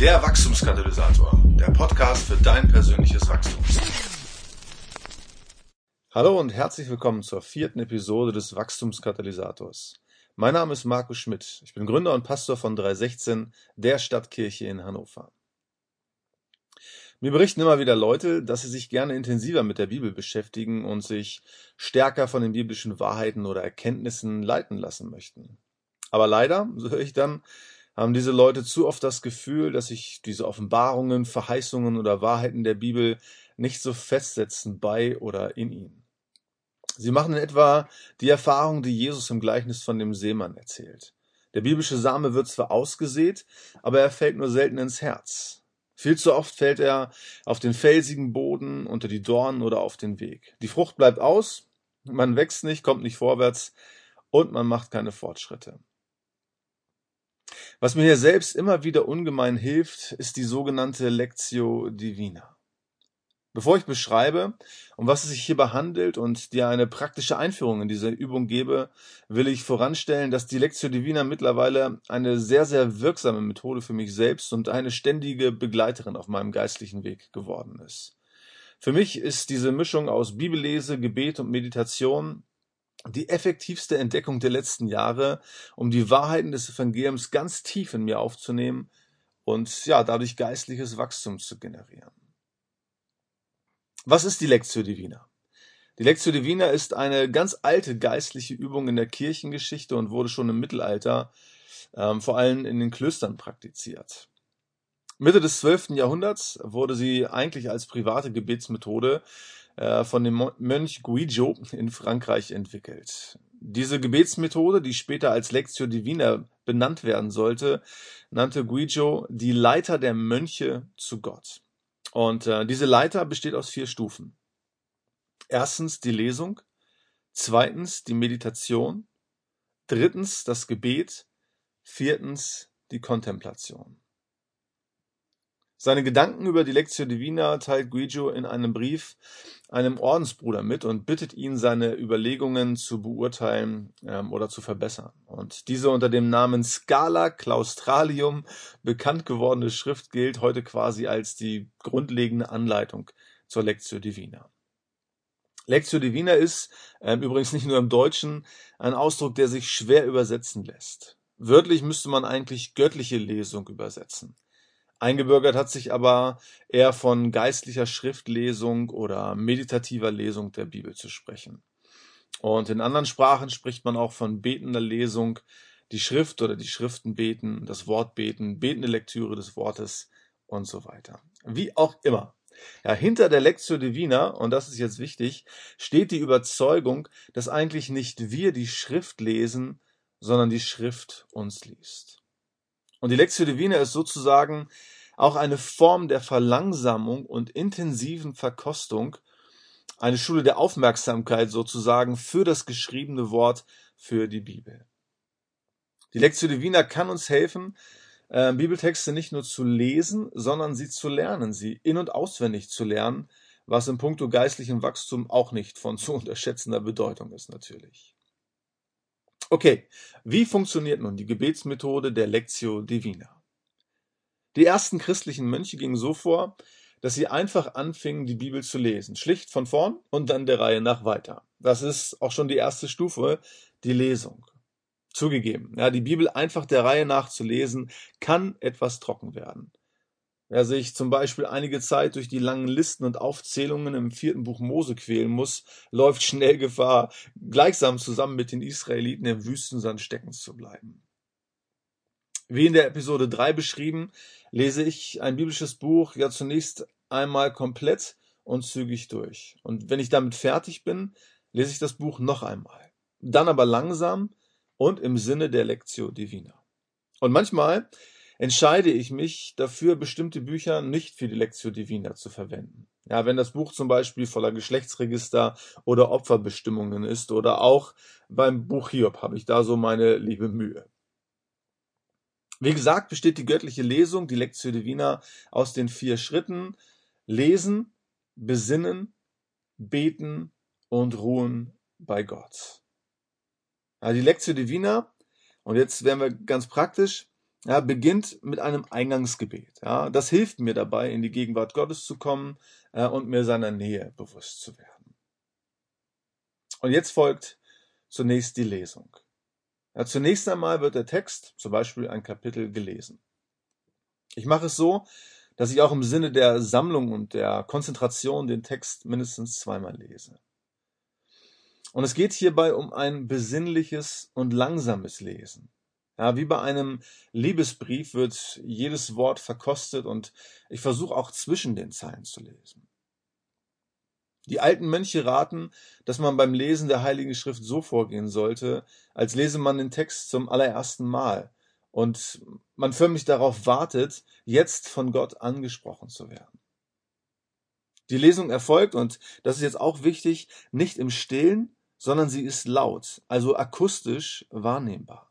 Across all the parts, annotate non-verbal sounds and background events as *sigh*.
Der Wachstumskatalysator, der Podcast für dein persönliches Wachstum. Hallo und herzlich willkommen zur vierten Episode des Wachstumskatalysators. Mein Name ist Markus Schmidt. Ich bin Gründer und Pastor von 316, der Stadtkirche in Hannover. Mir berichten immer wieder Leute, dass sie sich gerne intensiver mit der Bibel beschäftigen und sich stärker von den biblischen Wahrheiten oder Erkenntnissen leiten lassen möchten. Aber leider, so höre ich dann, haben diese Leute zu oft das Gefühl, dass sich diese Offenbarungen, Verheißungen oder Wahrheiten der Bibel nicht so festsetzen bei oder in ihnen. Sie machen in etwa die Erfahrung, die Jesus im Gleichnis von dem Seemann erzählt. Der biblische Same wird zwar ausgesät, aber er fällt nur selten ins Herz. Viel zu oft fällt er auf den felsigen Boden, unter die Dornen oder auf den Weg. Die Frucht bleibt aus, man wächst nicht, kommt nicht vorwärts und man macht keine Fortschritte. Was mir hier selbst immer wieder ungemein hilft, ist die sogenannte Lectio Divina. Bevor ich beschreibe, um was es sich hierbei handelt und dir eine praktische Einführung in diese Übung gebe, will ich voranstellen, dass die Lectio Divina mittlerweile eine sehr, sehr wirksame Methode für mich selbst und eine ständige Begleiterin auf meinem geistlichen Weg geworden ist. Für mich ist diese Mischung aus Bibellese, Gebet und Meditation die effektivste Entdeckung der letzten Jahre, um die Wahrheiten des Evangeliums ganz tief in mir aufzunehmen und ja, dadurch geistliches Wachstum zu generieren. Was ist die Lectio Divina? Die Lectio Divina ist eine ganz alte geistliche Übung in der Kirchengeschichte und wurde schon im Mittelalter ähm, vor allem in den Klöstern praktiziert. Mitte des 12. Jahrhunderts wurde sie eigentlich als private Gebetsmethode von dem Mönch Guijo in Frankreich entwickelt. Diese Gebetsmethode, die später als Lectio Divina benannt werden sollte, nannte Guijo die Leiter der Mönche zu Gott. Und äh, diese Leiter besteht aus vier Stufen. Erstens die Lesung, zweitens die Meditation, drittens das Gebet, viertens die Kontemplation. Seine Gedanken über die Lectio Divina teilt Guido in einem Brief einem Ordensbruder mit und bittet ihn, seine Überlegungen zu beurteilen ähm, oder zu verbessern. Und diese unter dem Namen Scala Claustralium bekannt gewordene Schrift gilt heute quasi als die grundlegende Anleitung zur Lectio Divina. Lectio Divina ist ähm, übrigens nicht nur im Deutschen ein Ausdruck, der sich schwer übersetzen lässt. Wörtlich müsste man eigentlich göttliche Lesung übersetzen. Eingebürgert hat sich aber eher von geistlicher Schriftlesung oder meditativer Lesung der Bibel zu sprechen. Und in anderen Sprachen spricht man auch von betender Lesung, die Schrift oder die Schriften beten, das Wort beten, betende Lektüre des Wortes und so weiter. Wie auch immer. Ja, hinter der Lectio Divina, und das ist jetzt wichtig, steht die Überzeugung, dass eigentlich nicht wir die Schrift lesen, sondern die Schrift uns liest. Und die Lectio Divina ist sozusagen auch eine Form der Verlangsamung und intensiven Verkostung, eine Schule der Aufmerksamkeit sozusagen für das geschriebene Wort, für die Bibel. Die Lectio Divina kann uns helfen, äh, Bibeltexte nicht nur zu lesen, sondern sie zu lernen, sie in- und auswendig zu lernen, was im Punkto geistlichem Wachstum auch nicht von zu *laughs* unterschätzender Bedeutung ist natürlich. Okay, wie funktioniert nun die Gebetsmethode der Lectio Divina? Die ersten christlichen Mönche gingen so vor, dass sie einfach anfingen, die Bibel zu lesen. Schlicht von vorn und dann der Reihe nach weiter. Das ist auch schon die erste Stufe, die Lesung. Zugegeben, ja, die Bibel einfach der Reihe nach zu lesen, kann etwas trocken werden. Wer sich zum Beispiel einige Zeit durch die langen Listen und Aufzählungen im vierten Buch Mose quälen muss, läuft schnell Gefahr, gleichsam zusammen mit den Israeliten im Wüstensand stecken zu bleiben. Wie in der Episode 3 beschrieben, lese ich ein biblisches Buch ja zunächst einmal komplett und zügig durch. Und wenn ich damit fertig bin, lese ich das Buch noch einmal. Dann aber langsam und im Sinne der Lectio Divina. Und manchmal entscheide ich mich dafür, bestimmte Bücher nicht für die Lectio Divina zu verwenden. Ja, wenn das Buch zum Beispiel voller Geschlechtsregister oder Opferbestimmungen ist oder auch beim Buch Hiob habe ich da so meine liebe Mühe. Wie gesagt, besteht die göttliche Lesung, die Lectio Divina, aus den vier Schritten Lesen, Besinnen, Beten und Ruhen bei Gott. Ja, die Lectio Divina, und jetzt werden wir ganz praktisch, ja, beginnt mit einem Eingangsgebet. Ja, das hilft mir dabei, in die Gegenwart Gottes zu kommen äh, und mir seiner Nähe bewusst zu werden. Und jetzt folgt zunächst die Lesung. Ja, zunächst einmal wird der Text, zum Beispiel ein Kapitel, gelesen. Ich mache es so, dass ich auch im Sinne der Sammlung und der Konzentration den Text mindestens zweimal lese. Und es geht hierbei um ein besinnliches und langsames Lesen. Ja, wie bei einem Liebesbrief wird jedes Wort verkostet und ich versuche auch zwischen den Zeilen zu lesen. Die alten Mönche raten, dass man beim Lesen der Heiligen Schrift so vorgehen sollte, als lese man den Text zum allerersten Mal und man förmlich darauf wartet, jetzt von Gott angesprochen zu werden. Die Lesung erfolgt, und das ist jetzt auch wichtig, nicht im Stillen, sondern sie ist laut, also akustisch wahrnehmbar.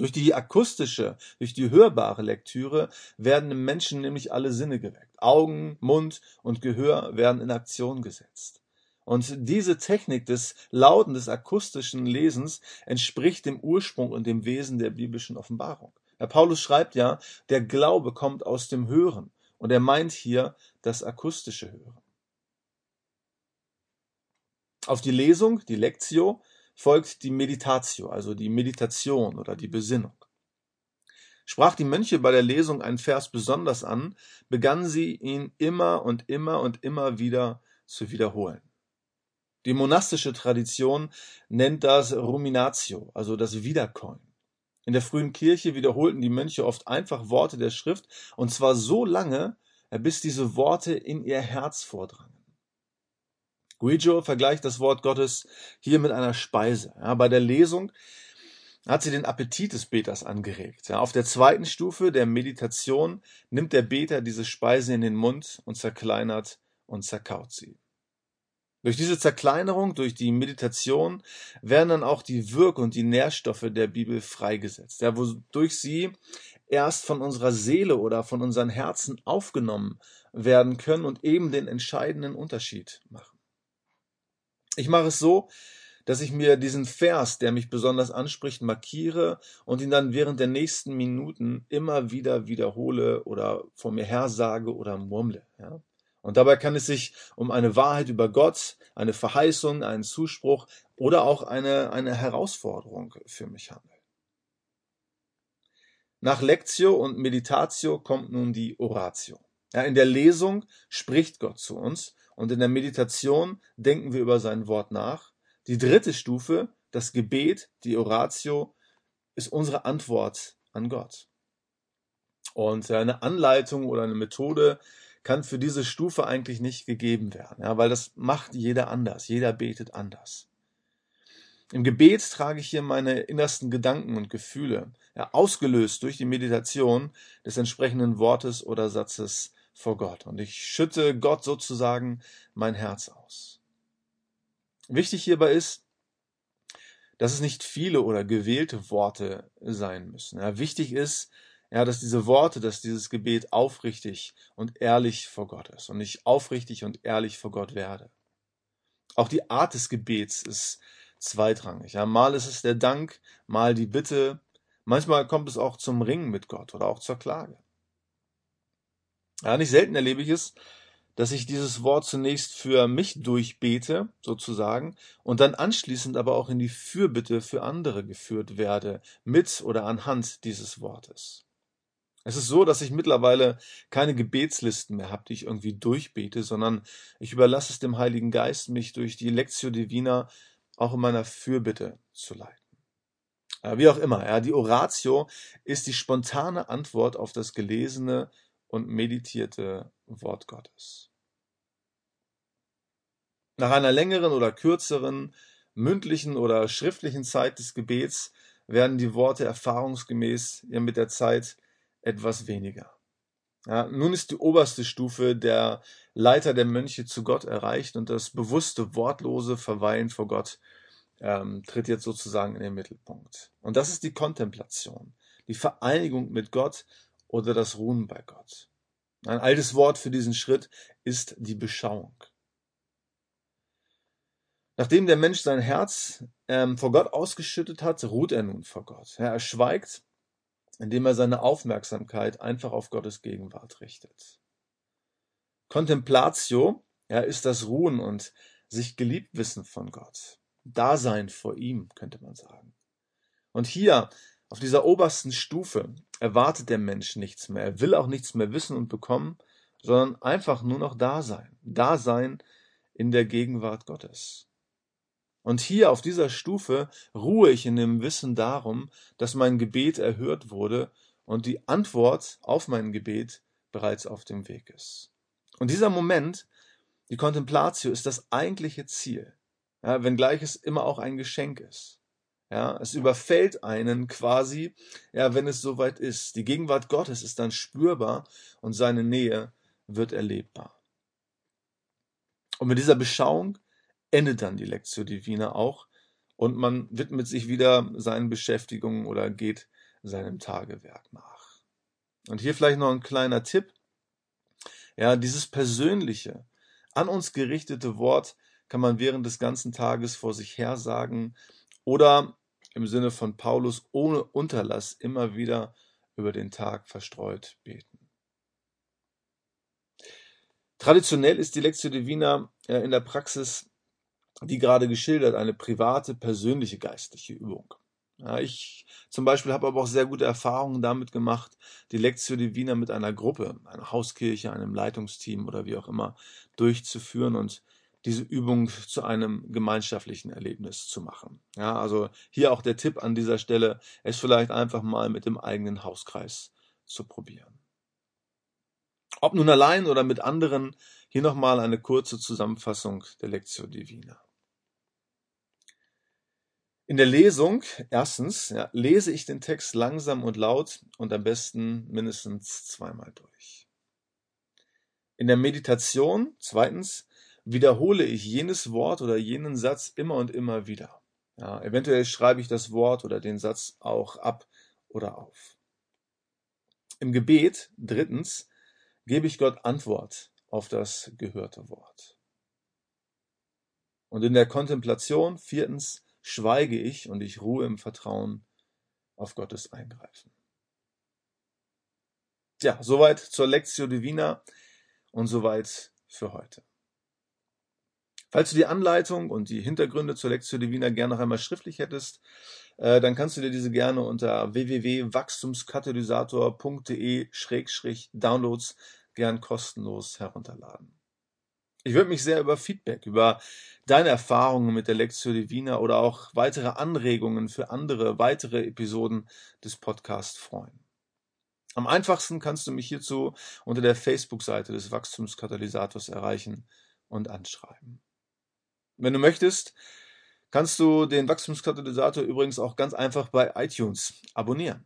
Durch die akustische, durch die hörbare Lektüre werden im Menschen nämlich alle Sinne geweckt. Augen, Mund und Gehör werden in Aktion gesetzt. Und diese Technik des lauten, des akustischen Lesens entspricht dem Ursprung und dem Wesen der biblischen Offenbarung. Herr Paulus schreibt ja, der Glaube kommt aus dem Hören. Und er meint hier das akustische Hören. Auf die Lesung, die Lectio, folgt die Meditatio, also die Meditation oder die Besinnung. Sprach die Mönche bei der Lesung einen Vers besonders an, begannen sie ihn immer und immer und immer wieder zu wiederholen. Die monastische Tradition nennt das Ruminatio, also das Wiederkäuen. In der frühen Kirche wiederholten die Mönche oft einfach Worte der Schrift, und zwar so lange, bis diese Worte in ihr Herz vordrangen. Guijo vergleicht das Wort Gottes hier mit einer Speise. Ja, bei der Lesung hat sie den Appetit des Beters angeregt. Ja, auf der zweiten Stufe der Meditation nimmt der Beter diese Speise in den Mund und zerkleinert und zerkaut sie. Durch diese Zerkleinerung, durch die Meditation werden dann auch die Wirk- und die Nährstoffe der Bibel freigesetzt, ja, wodurch sie erst von unserer Seele oder von unseren Herzen aufgenommen werden können und eben den entscheidenden Unterschied machen. Ich mache es so, dass ich mir diesen Vers, der mich besonders anspricht, markiere und ihn dann während der nächsten Minuten immer wieder wiederhole oder vor mir her sage oder murmle. Ja? Und dabei kann es sich um eine Wahrheit über Gott, eine Verheißung, einen Zuspruch oder auch eine, eine Herausforderung für mich handeln. Nach Lectio und Meditatio kommt nun die Oratio. Ja, in der Lesung spricht Gott zu uns und in der Meditation denken wir über sein Wort nach. Die dritte Stufe, das Gebet, die Oratio, ist unsere Antwort an Gott. Und eine Anleitung oder eine Methode kann für diese Stufe eigentlich nicht gegeben werden, ja, weil das macht jeder anders. Jeder betet anders. Im Gebet trage ich hier meine innersten Gedanken und Gefühle, ja, ausgelöst durch die Meditation des entsprechenden Wortes oder Satzes vor Gott. Und ich schütte Gott sozusagen mein Herz aus. Wichtig hierbei ist, dass es nicht viele oder gewählte Worte sein müssen. Ja, wichtig ist, ja, dass diese Worte, dass dieses Gebet aufrichtig und ehrlich vor Gott ist und ich aufrichtig und ehrlich vor Gott werde. Auch die Art des Gebets ist zweitrangig. Ja, mal ist es der Dank, mal die Bitte, manchmal kommt es auch zum Ringen mit Gott oder auch zur Klage. Ja, nicht selten erlebe ich es, dass ich dieses Wort zunächst für mich durchbete, sozusagen, und dann anschließend aber auch in die Fürbitte für andere geführt werde, mit oder anhand dieses Wortes. Es ist so, dass ich mittlerweile keine Gebetslisten mehr habe, die ich irgendwie durchbete, sondern ich überlasse es dem Heiligen Geist, mich durch die Lectio Divina auch in meiner Fürbitte zu leiten. Wie auch immer, ja, die Oratio ist die spontane Antwort auf das gelesene und meditierte Wort Gottes. Nach einer längeren oder kürzeren mündlichen oder schriftlichen Zeit des Gebets werden die Worte erfahrungsgemäß ja mit der Zeit etwas weniger. Ja, nun ist die oberste Stufe der Leiter der Mönche zu Gott erreicht und das bewusste, wortlose Verweilen vor Gott ähm, tritt jetzt sozusagen in den Mittelpunkt. Und das ist die Kontemplation, die Vereinigung mit Gott oder das Ruhen bei Gott. Ein altes Wort für diesen Schritt ist die Beschauung. Nachdem der Mensch sein Herz ähm, vor Gott ausgeschüttet hat, ruht er nun vor Gott. Ja, er schweigt indem er seine Aufmerksamkeit einfach auf Gottes Gegenwart richtet. Contemplatio ja, ist das Ruhen und sich geliebt wissen von Gott. Dasein vor ihm, könnte man sagen. Und hier, auf dieser obersten Stufe, erwartet der Mensch nichts mehr. Er will auch nichts mehr wissen und bekommen, sondern einfach nur noch da sein. Da sein in der Gegenwart Gottes. Und hier auf dieser Stufe ruhe ich in dem Wissen darum, dass mein Gebet erhört wurde und die Antwort auf mein Gebet bereits auf dem Weg ist. Und dieser Moment, die Contemplatio, ist das eigentliche Ziel, ja, wenngleich es immer auch ein Geschenk ist. Ja, es überfällt einen quasi, ja, wenn es soweit ist. Die Gegenwart Gottes ist dann spürbar und seine Nähe wird erlebbar. Und mit dieser Beschauung endet dann die Lectio Divina auch und man widmet sich wieder seinen Beschäftigungen oder geht seinem Tagewerk nach. Und hier vielleicht noch ein kleiner Tipp. Ja, dieses persönliche, an uns gerichtete Wort kann man während des ganzen Tages vor sich her sagen oder im Sinne von Paulus ohne Unterlass immer wieder über den Tag verstreut beten. Traditionell ist die Lectio Divina äh, in der Praxis, wie gerade geschildert, eine private, persönliche geistliche Übung. Ich zum Beispiel habe aber auch sehr gute Erfahrungen damit gemacht, die Lectio Divina mit einer Gruppe, einer Hauskirche, einem Leitungsteam oder wie auch immer durchzuführen und diese Übung zu einem gemeinschaftlichen Erlebnis zu machen. Ja, also hier auch der Tipp an dieser Stelle, es vielleicht einfach mal mit dem eigenen Hauskreis zu probieren. Ob nun allein oder mit anderen, hier nochmal eine kurze Zusammenfassung der Lectio Divina. In der Lesung, erstens, ja, lese ich den Text langsam und laut und am besten mindestens zweimal durch. In der Meditation, zweitens, wiederhole ich jenes Wort oder jenen Satz immer und immer wieder. Ja, eventuell schreibe ich das Wort oder den Satz auch ab oder auf. Im Gebet, drittens, gebe ich Gott Antwort auf das gehörte Wort. Und in der Kontemplation, viertens, schweige ich und ich ruhe im Vertrauen auf Gottes Eingreifen. Ja, soweit zur Lectio Divina und soweit für heute. Falls du die Anleitung und die Hintergründe zur Lectio Divina gerne noch einmal schriftlich hättest, äh, dann kannst du dir diese gerne unter www.wachstumskatalysator.de-downloads gern kostenlos herunterladen. Ich würde mich sehr über Feedback, über deine Erfahrungen mit der Lectio Divina oder auch weitere Anregungen für andere, weitere Episoden des Podcasts freuen. Am einfachsten kannst du mich hierzu unter der Facebook-Seite des Wachstumskatalysators erreichen und anschreiben. Wenn du möchtest, kannst du den Wachstumskatalysator übrigens auch ganz einfach bei iTunes abonnieren.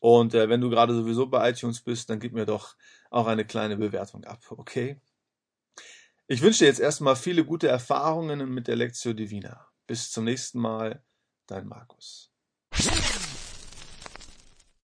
Und äh, wenn du gerade sowieso bei iTunes bist, dann gib mir doch auch eine kleine Bewertung ab, okay? Ich wünsche dir jetzt erstmal viele gute Erfahrungen mit der Lectio Divina. Bis zum nächsten Mal, dein Markus.